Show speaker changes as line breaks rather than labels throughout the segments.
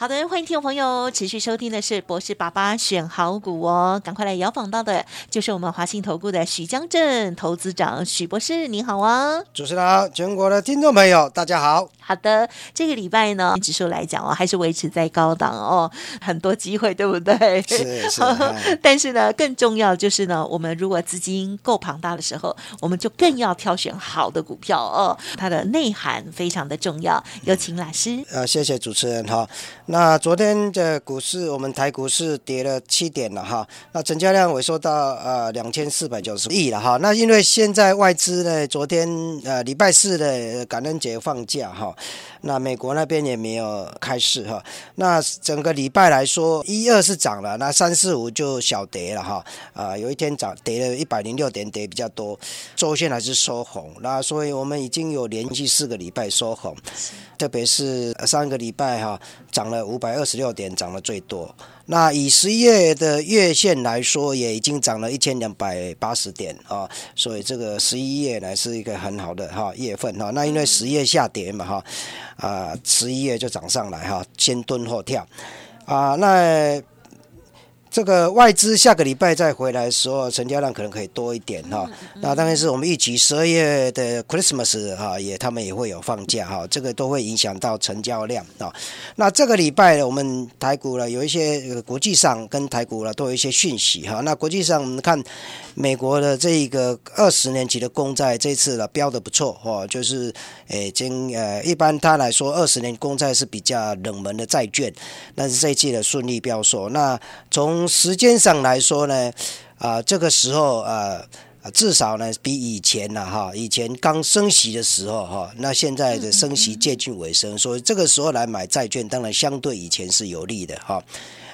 好的，欢迎听众朋友持续收听的是博士爸爸选好股哦，赶快来摇访到的就是我们华信投顾的许江镇投资长许博士，你好啊！
主持人好，全国的听众朋友大家好。
好的，这个礼拜呢，指数来讲哦，还是维持在高档哦，很多机会，对不对？
是是。
但是呢，更重要就是呢，我们如果资金够庞大的时候，我们就更要挑选好的股票哦，它的内涵非常的重要。有请老师。
呃，谢谢主持人哈。那昨天的股市，我们台股市跌了七点了哈。那成交量萎缩到呃两千四百九十亿了哈。那因为现在外资呢，昨天呃礼拜四的感恩节放假哈。那美国那边也没有开市哈。那整个礼拜来说，一二是涨了，那三四五就小跌了哈。啊，有一天涨跌了一百零六点，跌比较多。周线还是收红，那所以我们已经有连续四个礼拜收红。特别是上个礼拜哈，涨了五百二十六点，涨得最多。那以十一月的月线来说，也已经涨了一千两百八十点啊，所以这个十一月呢是一个很好的哈月份哈。那因为十月下跌嘛哈，啊十一月就涨上来哈，先蹲后跳啊那。这个外资下个礼拜再回来的时候，成交量可能可以多一点哈。那当然是我们预期十二月的 Christmas 哈，也他们也会有放假哈，这个都会影响到成交量啊。那这个礼拜呢，我们台股呢有一些国际上跟台股呢都有一些讯息哈。那国际上我们看美国的这个二十年期的公债这次呢标的不错哦，就是诶，经呃一般它来说二十年公债是比较冷门的债券，但是这一季的顺利标售。那从从时间上来说呢，啊，这个时候啊，至少呢比以前了哈，以前刚升息的时候哈，那现在的升息接近尾声，所以这个时候来买债券，当然相对以前是有利的哈。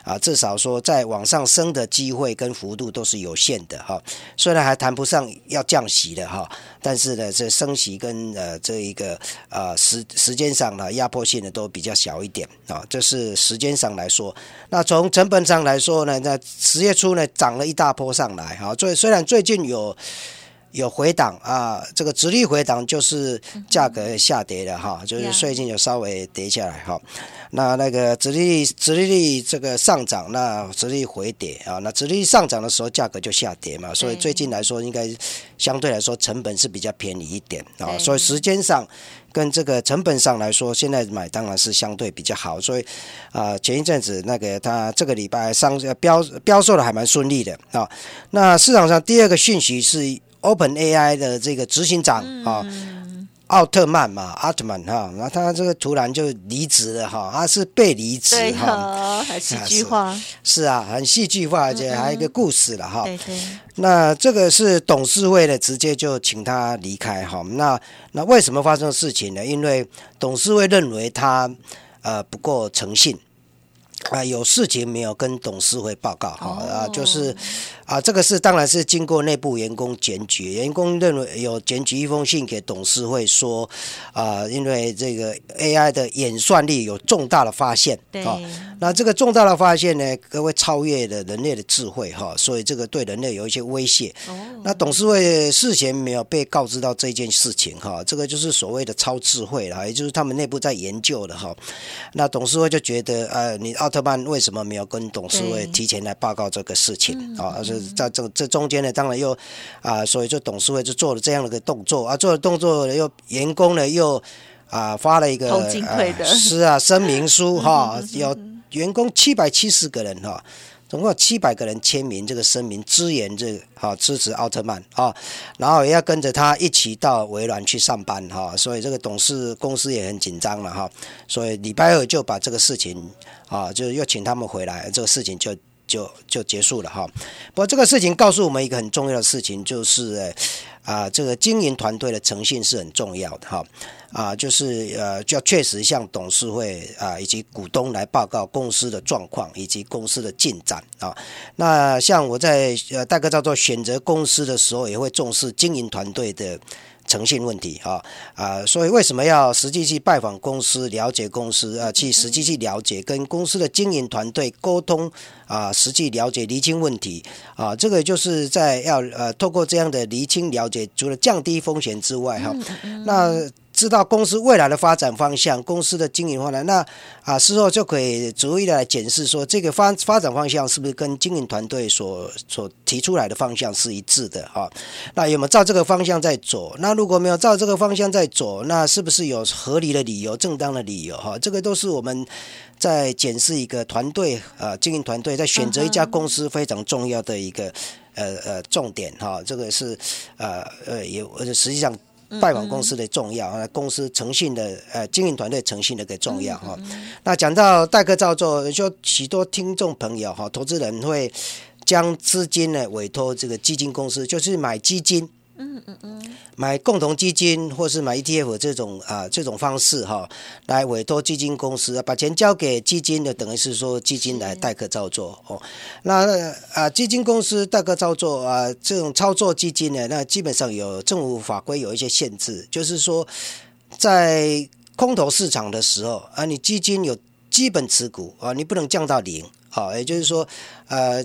啊，至少说在往上升的机会跟幅度都是有限的哈。虽然还谈不上要降息的哈，但是呢，这升息跟呃这一个呃时时间上呢压迫性呢都比较小一点啊。这是时间上来说。那从成本上来说呢，那十月初呢涨了一大波上来哈。最虽然最近有。有回档啊，这个直率回档就是价格下跌的哈，就是最近有稍微跌下来哈。那那个直率直率这个上涨，那直率回跌啊，那直率上涨的时候价格就下跌嘛，所以最近来说应该相对来说成本是比较便宜一点啊，所以时间上跟这个成本上来说，现在买当然是相对比较好，所以啊前一阵子那个它这个礼拜上标标售的还蛮顺利的啊。那市场上第二个讯息是。Open AI 的这个执行长啊，奥特曼嘛，奥特曼哈，那他这个突然就离职了哈，他是被离职
哈，很戏剧化，
是啊，很戏剧化，而且还有一个故事了哈。
对对。
那这个是董事会的，直接就请他离开哈。那那为什么发生事情呢？因为董事会认为他呃不够诚信。啊，有事情没有跟董事会报告哈啊，就是啊，这个是当然是经过内部员工检举，员工认为有检举一封信给董事会说啊，因为这个 AI 的演算力有重大的发现，
啊，
那这个重大的发现呢，各位超越了人类的智慧哈，所以这个对人类有一些威胁。哦，那董事会事前没有被告知到这件事情哈，这个就是所谓的超智慧了，也就是他们内部在研究的哈。那董事会就觉得呃，你奥特曼为什么没有跟董事会提前来报告这个事情啊？而是在这这中间呢，当然又啊，所以就董事会就做了这样的一个动作啊，做了动作又员工呢又啊发了一个是啊声明书哈，有员工七百七十个人哈。总共有七百个人签名这个声明，支援这个哈支持奥特曼啊，然后也要跟着他一起到微软去上班哈，所以这个董事公司也很紧张了哈，所以礼拜二就把这个事情啊，就又请他们回来，这个事情就就就结束了哈。不过这个事情告诉我们一个很重要的事情，就是啊，这个经营团队的诚信是很重要的哈。啊，就是呃，就要确实向董事会啊以及股东来报告公司的状况以及公司的进展啊。那像我在呃大哥叫做选择公司的时候，也会重视经营团队的。诚信问题啊啊，所以为什么要实际去拜访公司、了解公司啊？去实际去了解跟公司的经营团队沟通啊，实际了解厘清问题啊，这个就是在要呃透过这样的厘清了解，除了降低风险之外哈，那。知道公司未来的发展方向，公司的经营方向，那啊事后就可以逐一的来检视，说这个发发展方向是不是跟经营团队所所提出来的方向是一致的哈？那有没有照这个方向在走？那如果没有照这个方向在走，那是不是有合理的理由、正当的理由哈？这个都是我们在检视一个团队啊，经营团队在选择一家公司非常重要的一个呃呃重点哈。这个是呃呃也实际上。拜访公司的重要啊，公司诚信的呃经营团队诚信的个重要哈。那讲到代客照做，就许多听众朋友哈，投资人会将资金呢委托这个基金公司，就是买基金。嗯嗯嗯，买共同基金或是买 ETF 这种啊这种方式哈，来委托基金公司把钱交给基金的，等于是说基金来代客操作哦。那啊基金公司代客操作啊这种操作基金呢，那基本上有政府法规有一些限制，就是说在空头市场的时候啊，你基金有基本持股啊，你不能降到零。好，也就是说，呃，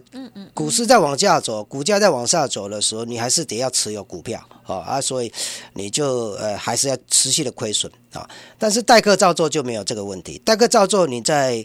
股市在往下走，股价在往下走的时候，你还是得要持有股票，好啊，所以你就呃还是要持续的亏损啊。但是代客照做就没有这个问题，代客照做你在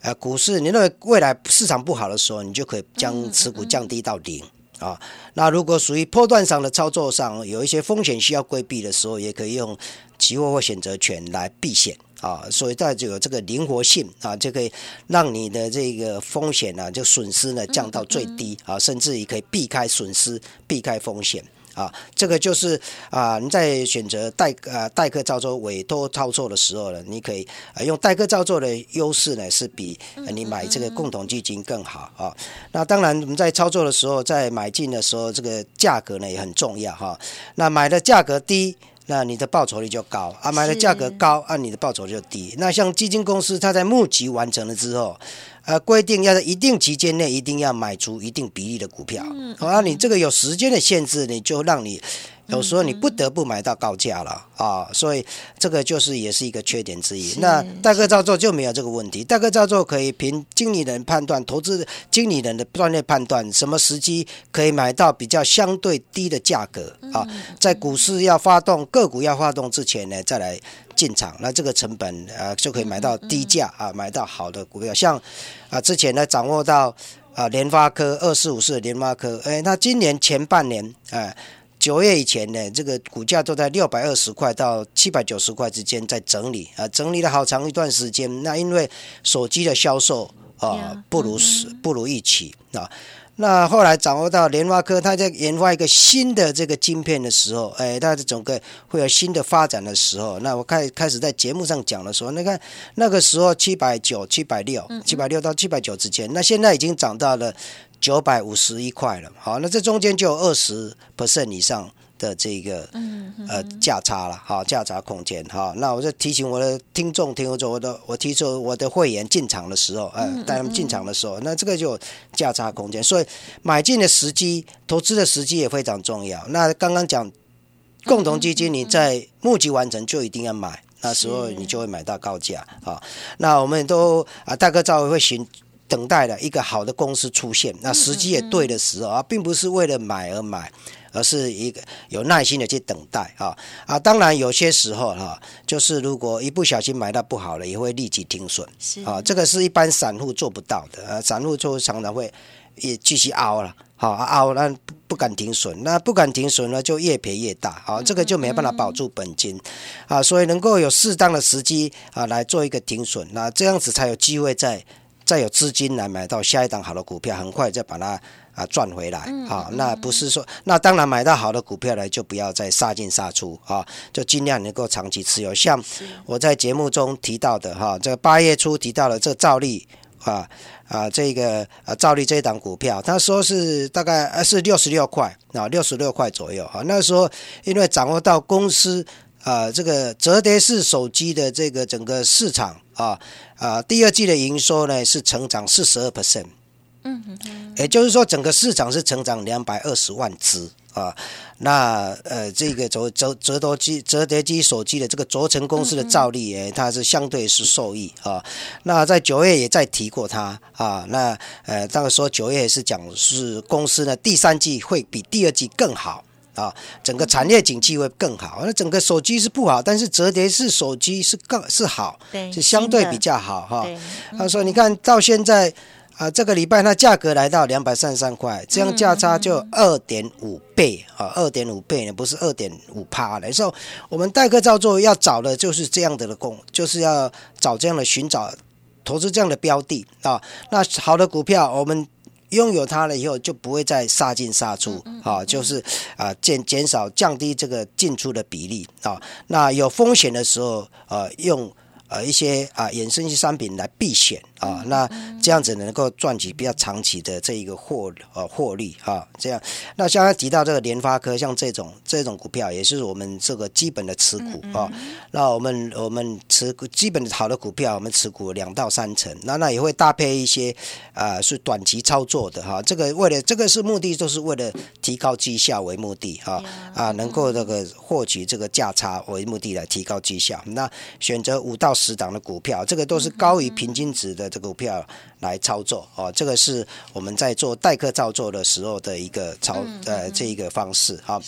呃股市，你认为未来市场不好的时候，你就可以将持股降低到零啊。那如果属于波段上的操作上有一些风险需要规避的时候，也可以用期货或选择权来避险。啊，所以在就有这个灵活性啊，就可以让你的这个风险呢，就损失呢降到最低啊，甚至于可以避开损失、避开风险啊。这个就是啊，你在选择代呃代客操作、委托操作的时候呢，你可以啊用代客操作的优势呢，是比你买这个共同基金更好啊。那当然，我们在操作的时候，在买进的时候，这个价格呢也很重要哈。那买的价格低。那你的报酬率就高啊，买的价格高，啊你的报酬就低。那像基金公司，它在募集完成了之后，呃，规定要在一定期间内一定要买出一定比例的股票，好啊，你这个有时间的限制，你就让你。有时候你不得不买到高价了啊，所以这个就是也是一个缺点之一。那代客操作就没有这个问题，代客操作可以凭经理人判断、投资经理人的专业判断，什么时机可以买到比较相对低的价格啊，在股市要发动、个股要发动之前呢，再来进场，那这个成本啊就可以买到低价啊，买到好的股票。像啊之前呢掌握到啊联发科二四五四的联发科，哎，那今年前半年哎。九月以前呢，这个股价都在六百二十块到七百九十块之间在整理啊，整理了好长一段时间。那因为手机的销售啊不如是不如预期啊，那后来掌握到联发科，它在研发一个新的这个晶片的时候，哎，它的整个会有新的发展的时候，那我开开始在节目上讲的时候，你看那个时候七百九、七百六、七百六到七百九之间，那现在已经涨到了。九百五十一块了，好，那这中间就有二十 percent 以上的这个呃价差了，好，价差空间，哈，那我就提醒我的听众，听众我的我提出我的会员进场的时候，呃，带他们进场的时候，那这个就价差空间，所以买进的时机、投资的时机也非常重要。那刚刚讲共同基金，你在募集完成就一定要买，那时候你就会买到高价啊。那我们都啊，大哥赵会寻。等待了一个好的公司出现，那时机也对的时候啊，并不是为了买而买，而是一个有耐心的去等待啊啊！当然有些时候哈，就是如果一不小心买到不好了，也会立即停损啊。这个是一般散户做不到的啊，散户就常常会也继续熬了，好啊熬那不不敢停损，那不敢停损呢，就越赔越大啊。这个就没办法保住本金啊，所以能够有适当的时机啊来做一个停损，那这样子才有机会在。再有资金来买到下一档好的股票，很快再把它啊赚回来啊。那不是说，那当然买到好的股票呢，就不要再杀进杀出啊，就尽量能够长期持有。像我在节目中提到的哈，这个八月初提到了这个兆利啊啊，这个啊兆利这一档股票，他说是大概是六十六块啊，六十六块左右啊。那时候因为掌握到公司。啊，这个折叠式手机的这个整个市场啊啊，第二季的营收呢是成长四十二 percent，嗯哼，也就是说整个市场是成长两百二十万只啊。那呃，这个折折折叠机折叠机手机的这个轴承公司的照例，诶，它是相对是受益啊。那在九月也在提过它啊。那呃，当时说九月是讲是公司呢第三季会比第二季更好啊，整个产业景气会更好。那整个手机是不好，但是折叠式手机是更是好，是相对比较好哈。他说，你看到现在。啊，这个礼拜那价格来到两百三十三块，这样价差就二点五倍啊，二点五倍呢，不是二点五趴的。所以，我们代客照做要找的就是这样的的工，就是要找这样的寻找投资这样的标的啊。那好的股票，我们拥有它了以后，就不会再杀进杀出啊，就是啊减减少降低这个进出的比例啊。那有风险的时候，呃，用呃一些啊衍生性商品来避险。啊，那这样子能够赚取比较长期的这一个获呃获利啊，这样。那刚刚提到这个联发科，像这种这种股票，也是我们这个基本的持股啊。那我们我们持股基本好的股票，我们持股两到三成。那那也会搭配一些啊，是短期操作的哈。这个为了这个是目的，就是为了提高绩效为目的哈啊，能够这个获取这个价差为目的来提高绩效。那选择五到十档的股票，这个都是高于平均值的。这股票来操作哦，这个是我们在做代客操作的时候的一个操呃这一个方式哈。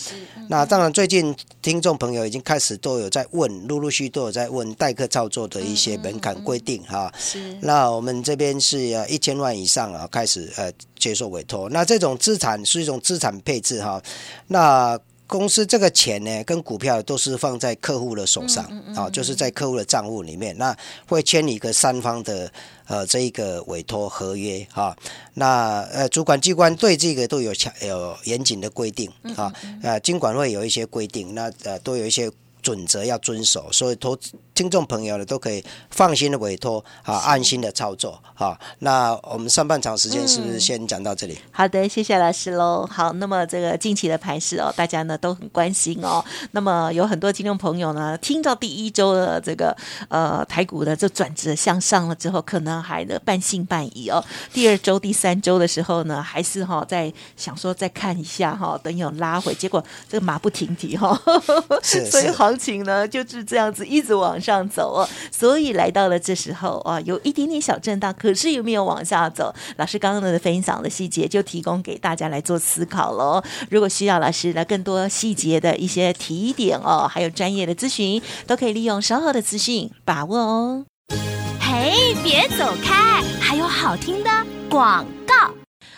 那当然，最近听众朋友已经开始都有在问，陆陆续续都有在问代客操作的一些门槛规定哈。是。那我们这边是一千万以上啊，开始呃接受委托。那这种资产是一种资产配置哈。那公司这个钱呢，跟股票都是放在客户的手上啊，就是在客户的账户里面，那会签一个三方的呃这一个委托合约哈。那呃主管机关对这个都有强有严谨的规定啊，呃金管会有一些规定，那呃都有一些准则要遵守，所以投资。听众朋友呢，都可以放心的委托啊，安心的操作啊。那我们上半场时间是不是先讲到这里？
好的，谢谢老师喽。好，那么这个近期的盘势哦，大家呢都很关心哦。那么有很多听众朋友呢，听到第一周的这个呃台股的这转折向上了之后，可能还的半信半疑哦。第二周、第三周的时候呢，还是哈在想说再看一下哈，等有拉回，结果这个马不停蹄哈，所以行情呢就是这样子一直往上。走哦，所以来到了这时候啊，有一点点小震荡，可是有没有往下走？老师刚刚的分享的细节就提供给大家来做思考喽。如果需要老师的更多细节的一些提点哦，还有专业的咨询，都可以利用稍后的资讯把握哦。嘿，别走开，还有好听的广告。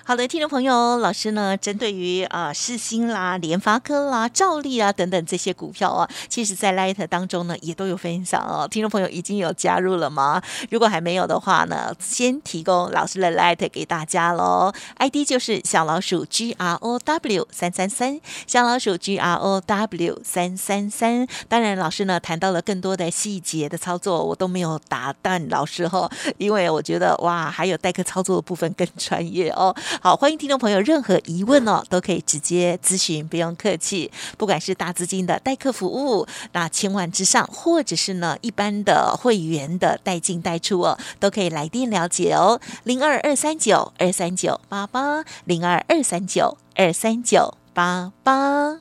好的，听众朋友，老师呢，针对于啊世新啦、联发科啦、兆利啊等等这些股票啊，其实在 Light 当中呢也都有分享哦。听众朋友已经有加入了吗？如果还没有的话呢，先提供老师的 Light 给大家喽。ID 就是小老鼠 G R O W 三三三，小老鼠 G R O W 三三三。当然，老师呢谈到了更多的细节的操作，我都没有打断老师哈，因为我觉得哇，还有代课操作的部分更专业哦。好，欢迎听众朋友，任何疑问哦，都可以直接咨询，不用客气。不管是大资金的代客服务，那千万之上，或者是呢一般的会员的代进代出哦，都可以来电了解哦。零二二三九二三九八八，零二二三九二三九八八。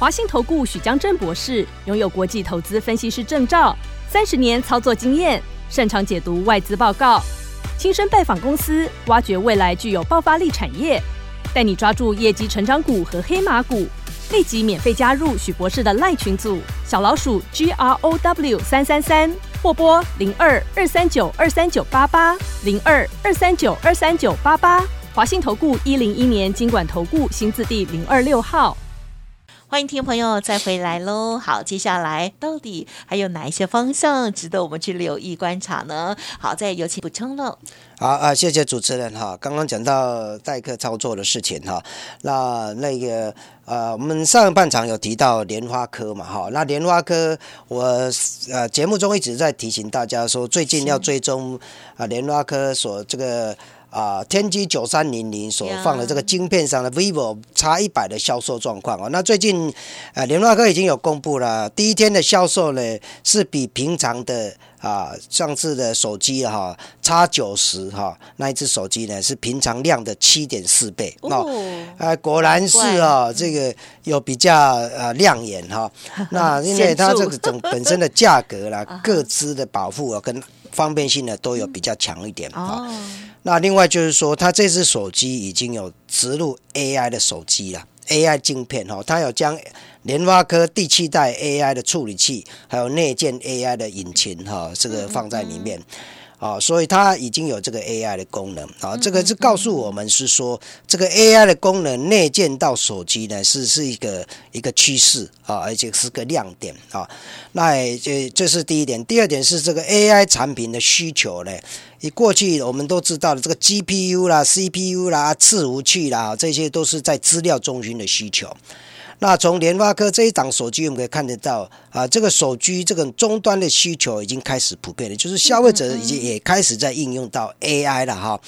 华信投顾许江正博士拥有国际投资分析师证照，三十年操作经验，擅长解读外资报告。亲身拜访公司，挖掘未来具有爆发力产业，带你抓住业绩成长股和黑马股。立即免费加入许博士的赖群组，小老鼠 G R O W 三三三，或拨零二二三九二三九八八零二二三九二三九八八。华信投顾一零一年经管投顾新字第零二六号。
欢迎听众朋友再回来喽！好，接下来到底还有哪一些方向值得我们去留意观察呢？好，再有请补充喽。
好啊，谢谢主持人哈。刚刚讲到代客操作的事情哈，那那个呃，我们上半场有提到莲花科嘛哈，那莲花科我呃节目中一直在提醒大家说，最近要追踪啊莲花科所这个。啊，天玑九三零零所放的这个晶片上的 vivo X 一百的销售状况哦。那最近，呃，联发科已经有公布了，第一天的销售呢是比平常的啊上次的手机哈 X 九十哈那一只手机呢是平常量的七点四倍哦。呃，果然是哦，这个有比较呃亮眼哈。那因为它这个整本身的价格啦、各资的保护啊跟方便性呢都有比较强一点啊。那另外就是说，它这只手机已经有植入 AI 的手机了，AI 镜片哈，它有将联发科第七代 AI 的处理器，还有内建 AI 的引擎哈，这个放在里面。啊，所以它已经有这个 AI 的功能啊，这个是告诉我们是说，这个 AI 的功能内建到手机呢，是是一个一个趋势啊，而且是个亮点啊。那这这是第一点，第二点是这个 AI 产品的需求呢，你过去我们都知道的这个 GPU 啦、CPU 啦、伺服器啦，这些都是在资料中心的需求。那从联发科这一档手机，我们可以看得到啊，这个手机这个终端的需求已经开始普遍了，就是消费者已经也开始在应用到 AI 了哈。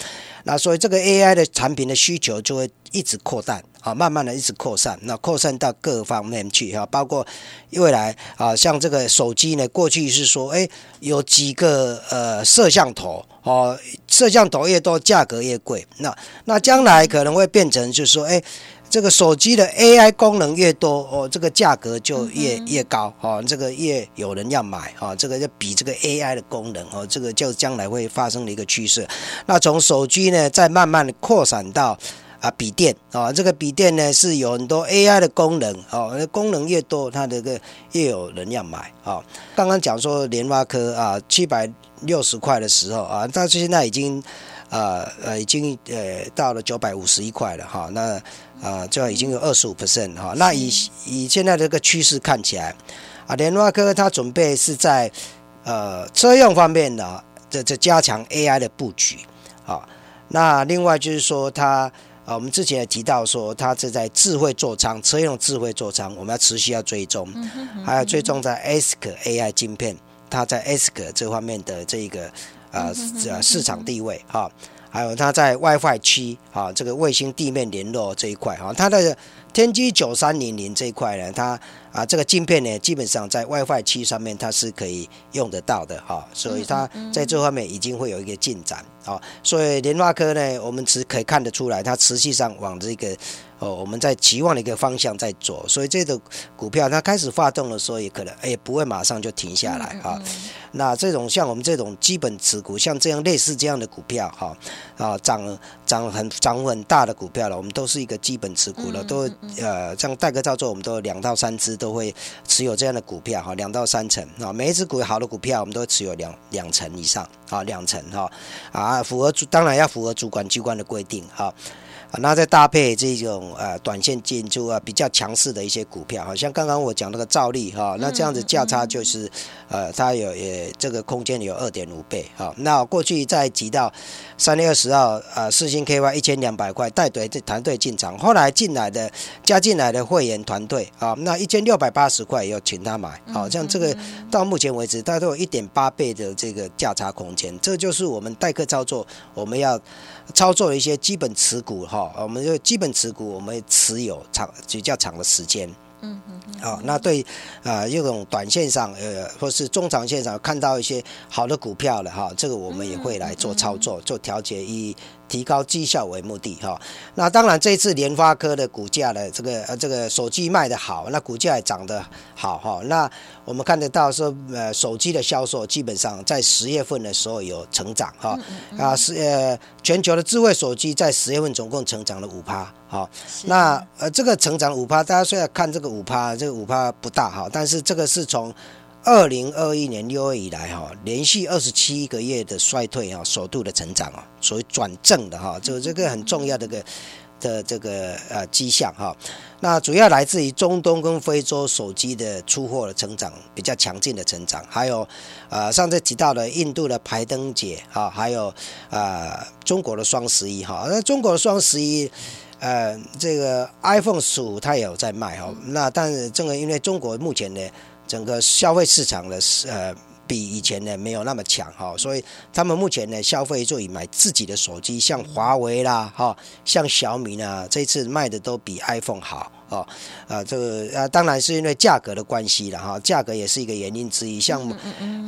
那所以这个 AI 的产品的需求就会一直扩大啊，慢慢的一直扩散，那扩散到各方面去哈，包括未来啊，像这个手机呢，过去是说，哎，有几个呃摄像头哦，摄像头越多，价格越贵。那那将来可能会变成就是说，哎。这个手机的 AI 功能越多哦，这个价格就越越高哦，这个越有人要买哦，这个就比这个 AI 的功能哦，这个就将来会发生的一个趋势。那从手机呢，再慢慢的扩散到啊笔电啊，这个笔电呢是有很多 AI 的功能哦，功能越多，它这个越有人要买啊。刚刚讲说联发科啊，七百六十块的时候啊，但是现在已经。呃呃，已经呃到了九百五十一块了哈，那啊就已经有二十五 percent 哈。那以以现在这个趋势看起来，啊，联发科它准备是在呃车用方面的这这加强 AI 的布局啊。那另外就是说，它啊，我们之前也提到说，它是在智慧座舱车用智慧座舱，我们要持续要追踪，还有追踪在 ASIC AI 晶片，它在 ASIC 这方面的这个。啊，呃，市场地位哈，还有它在 WiFi 区啊，这个卫星地面联络这一块啊，它的天玑九三零零这一块呢，它啊这个镜片呢，基本上在 WiFi 区上面它是可以用得到的哈，所以它在这方面已经会有一个进展啊，所以联发科呢，我们只可以看得出来，它持续上往这个。哦，我们在期望的一个方向在走，所以这个股票它开始发动的时候，也可能哎不会马上就停下来哈。那这种像我们这种基本持股，像这样类似这样的股票哈啊涨涨很涨很大的股票了，我们都是一个基本持股了，都呃像戴哥照做，我们都有两到三只都会持有这样的股票哈，两到三成啊，每一只股好的股票我们都会持有两两成以上啊，两成哈啊符合主当然要符合主管机关的规定哈。那再搭配这种呃短线进出啊比较强势的一些股票，好像刚刚我讲那个兆利哈，那这样子价差就是，呃，它有也这个空间有二点五倍哈。那过去再提到三月二十号啊，四星 KY 一千两百块带队这团队进场，后来进来的加进来的会员团队啊，那一千六百八十块要请他买，好像这个到目前为止，大概都有一点八倍的这个价差空间，这就是我们代客操作我们要。操作的一些基本持股哈，我们就基本持股，我们持有长比较长的时间。嗯嗯。好，那对啊，这种短线上呃，或是中长线上看到一些好的股票了哈，这个我们也会来做操作，做调节以提高绩效为目的哈。那当然，这次联发科的股价的这个呃这个手机卖的好，那股价也涨得好哈。那我们看得到说呃手机的销售基本上在十月份的时候有成长哈啊是呃全球的智慧手机在十月份总共成长了五趴。好，那呃，这个成长五趴，大家虽然看这个五趴，这个五趴不大哈，但是这个是从二零二一年六月以来哈，连续二十七个月的衰退哈，首度的成长啊，所谓转正的哈，这这个很重要的个的这个呃迹象哈。那主要来自于中东跟非洲手机的出货的成长比较强劲的成长，还有呃上次提到的印度的排灯节哈，还有呃中国的双十一哈，那中国的双十一。呃，这个 iPhone 十五它也有在卖哈，那但是这个因为中国目前的整个消费市场的呃比以前呢没有那么强哈，所以他们目前呢消费就以买自己的手机，像华为啦哈，像小米呢，这次卖的都比 iPhone 好。哦，啊，这个啊，当然是因为价格的关系了哈，价格也是一个原因之一。像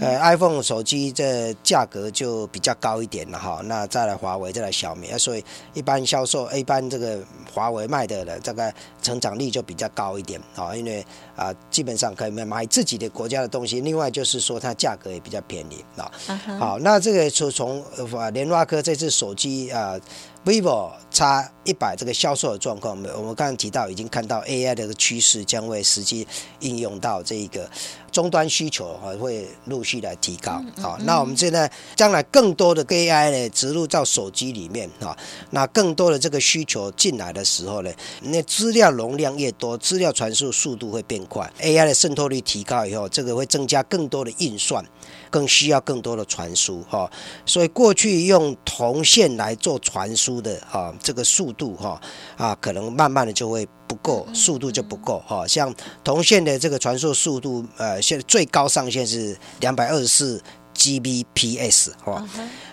呃，iPhone 手机这价格就比较高一点了哈。那再来华为，再来小米啊，所以一般销售，一般这个华为卖的呢，这个成长率就比较高一点啊，因为啊，基本上可以买自己的国家的东西。另外就是说，它价格也比较便宜啊。好，那这个就从呃联发科这次手机啊。Vivo 叉一百这个销售的状况，我们刚刚提到已经看到 AI 的这个趋势将会实际应用到这个终端需求啊，会陆续来提高好。那我们现在将来更多的 AI 呢植入到手机里面啊，那更多的这个需求进来的时候呢，那资料容量越多，资料传输速度会变快，AI 的渗透率提高以后，这个会增加更多的运算。更需要更多的传输哈，所以过去用铜线来做传输的哈，这个速度哈啊，可能慢慢的就会不够，速度就不够哈。像铜线的这个传输速度，呃，现在最高上限是两百二十四 Gbps 哈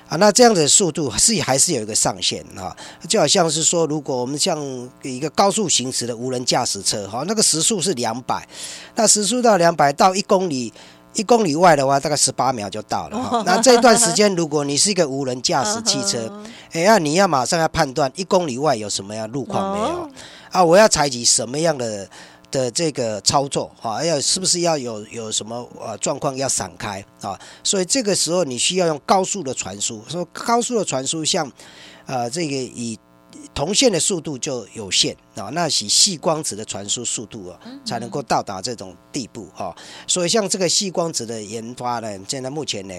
啊，那这样的速度是还是有一个上限哈，就好像是说，如果我们像一个高速行驶的无人驾驶车哈，那个时速是两百，那时速到两百到一公里。一公里外的话，大概十八秒就到了。哈。那这段时间，如果你是一个无人驾驶汽车，哎，那你要马上要判断一公里外有什么样路况没有啊？我要采取什么样的的这个操作啊？要是不是要有有什么呃状况要闪开啊？所以这个时候你需要用高速的传输。说高速的传输，像呃这个以。铜线的速度就有限啊，那以细光子的传输速度啊，才能够到达这种地步哈。所以像这个细光子的研发呢，现在目前呢，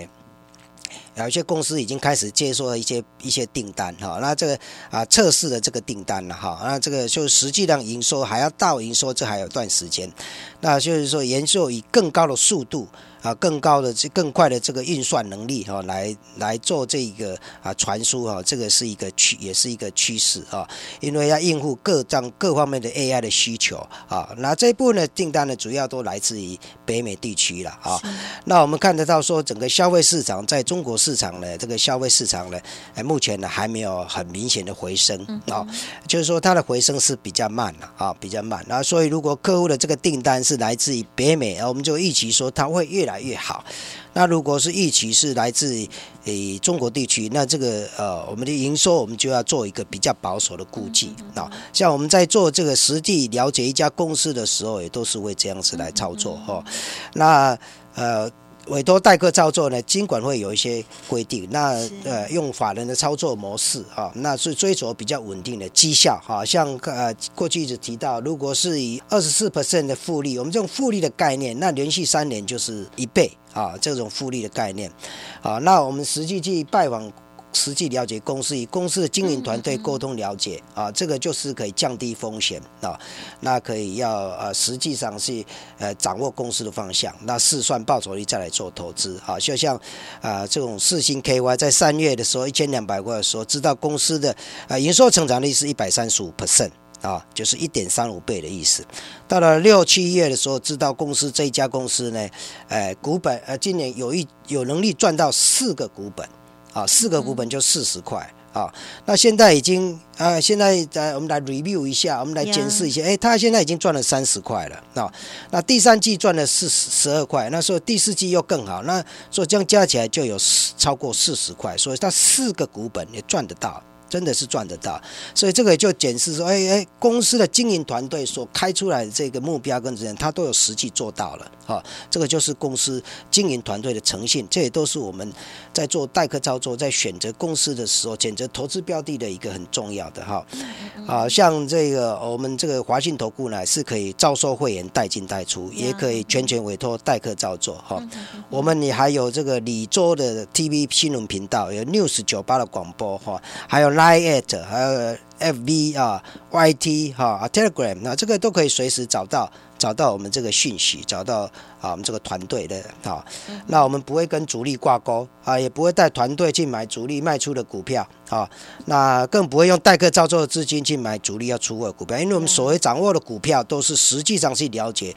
有一些公司已经开始接受了一些一些订单哈。那这个啊测试的这个订单了哈，那这个就实际上营收还要到营收，这还有段时间。那就是说，研究以更高的速度。啊，更高的、这更快的这个运算能力哈，来来做这个啊传输哈，这个是一个趋，也是一个趋势啊。因为要应付各张各方面的 AI 的需求啊，那这一部分的订单呢，主要都来自于北美地区了啊。那我们看得到说，整个消费市场在中国市场呢，这个消费市场呢，哎，目前呢还没有很明显的回升啊，就是说它的回升是比较慢了啊，比较慢。那所以如果客户的这个订单是来自于北美，我们就预期说它会越来。越好。那如果是预期是来自诶中国地区，那这个呃我们的营收我们就要做一个比较保守的估计啊。像我们在做这个实际了解一家公司的时候，也都是会这样子来操作哈。那呃。委托代客操作呢，尽管会有一些规定，那呃用法人的操作模式啊，那是追逐比较稳定的绩效哈。像呃过去一直提到，如果是以二十四 percent 的复利，我们这种复利的概念，那连续三年就是一倍啊，这种复利的概念啊，那我们实际去拜访。实际了解公司与公司的经营团队沟通了解啊，这个就是可以降低风险啊。那可以要呃，实际上是呃掌握公司的方向，那试算报酬率再来做投资啊。就像啊这种四星 KY 在三月的时候一千两百块的时候，知道公司的啊营收成长率是一百三十五 percent 啊，就是一点三五倍的意思。到了六七月的时候，知道公司这一家公司呢，呃股本呃今年有一有能力赚到四个股本。啊，四个股本就四十块啊。那现在已经啊，现在在我们来 review 一下，我们来检视一下。哎，他现在已经赚了三十块了啊。那第三季赚了四十十二块，那时候第四季又更好，那所以这样加起来就有超过四十块，所以他四个股本也赚得到。真的是赚得到，所以这个就检视说，哎哎，公司的经营团队所开出来的这个目标跟责任，他都有实际做到了，哈，这个就是公司经营团队的诚信，这也都是我们在做代客操作，在选择公司的时候，选择投资标的的一个很重要的哈，啊，像这个我们这个华信投顾呢，是可以招收会员代进代出，也可以全权委托代客操作，哈，我们也还有这个李州的 TV 新闻频道，有 News 九八的广播，哈，还有 Line 还有 FB 啊，YT 哈啊，Telegram，那这个都可以随时找到找到我们这个讯息，找到啊我们这个团队的啊，那我们不会跟主力挂钩啊，也不会带团队去买主力卖出的股票啊，那更不会用代客操作的资金去买主力要出货的股票，因为我们所谓掌握的股票都是实际上去了解。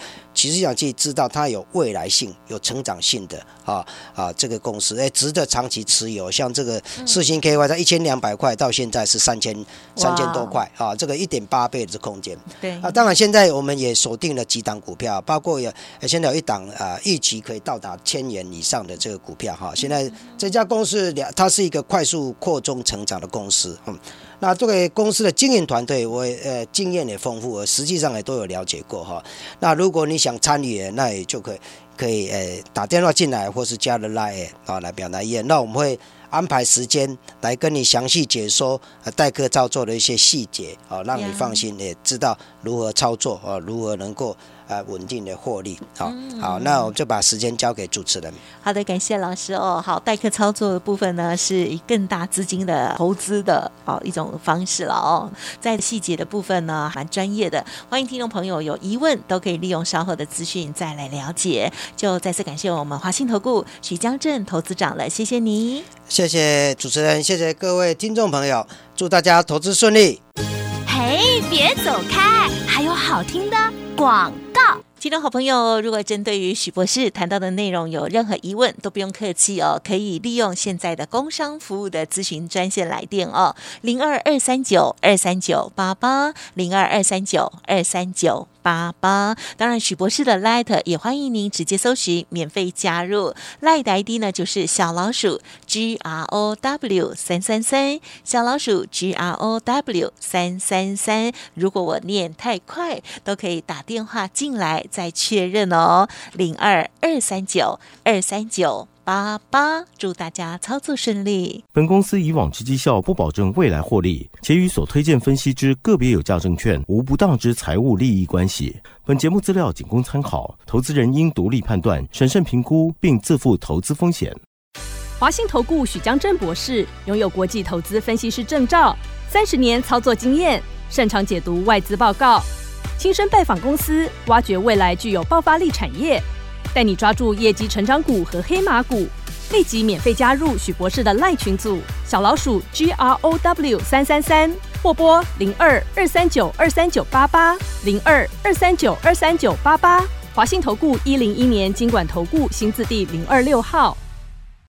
实际上去知道它有未来性、有成长性的啊啊这个公司，哎，值得长期持有。像这个四星 KY 在一千两百块到现在是三千三千多块啊，这个一点八倍的空间。
对
啊，当然现在我们也锁定了几档股票，包括有现在有一档啊预期可以到达千元以上的这个股票哈。现在这家公司两，它是一个快速扩充成长的公司，嗯。那这个公司的经营团队，我呃经验也丰富，我实际上也都有了解过哈。那如果你想参与，那也就可以可以呃打电话进来，或是加了 line 啊来表达意愿。那我们会安排时间来跟你详细解说呃代客操作的一些细节啊，让你放心，也知道如何操作啊，如何能够。呃，稳定的获利，好，好，那我就把时间交给主持人。
好的，感谢老师哦。好，代客操作的部分呢，是以更大资金的投资的哦一种方式了哦。在细节的部分呢，蛮专业的。欢迎听众朋友有疑问都可以利用稍后的资讯再来了解。就再次感谢我们华信投顾许江镇投资长了，谢谢你。
谢谢主持人，谢谢各位听众朋友，祝大家投资顺利。
嘿，别走开，还有好听的广告。
听众好朋友，如果针对于许博士谈到的内容有任何疑问，都不用客气哦，可以利用现在的工商服务的咨询专线来电哦，零二二三九二三九八八，零二二三九二三九。八八，当然许博士的 Light 也欢迎您直接搜寻免费加入 Light ID 呢，就是小老鼠 G R O W 三三三，小老鼠 G R O W 三三三。如果我念太快，都可以打电话进来再确认哦，零二二三九二三九。八八，祝大家操作顺利。
本公司以往之绩效不保证未来获利，且与所推荐分析之个别有价证券无不当之财务利益关系。本节目资料仅供参考，投资人应独立判断、审慎评估，并自负投资风险。
华信投顾许江正博士拥有国际投资分析师证照，三十年操作经验，擅长解读外资报告，亲身拜访公司，挖掘未来具有爆发力产业。带你抓住业绩成长股和黑马股，立即免费加入许博士的赖群组，小老鼠 G R O W 三三三，或拨零二二三九二三九八八零二二三九二三九八八，华信投顾一零一年经管投顾新字第零二六号。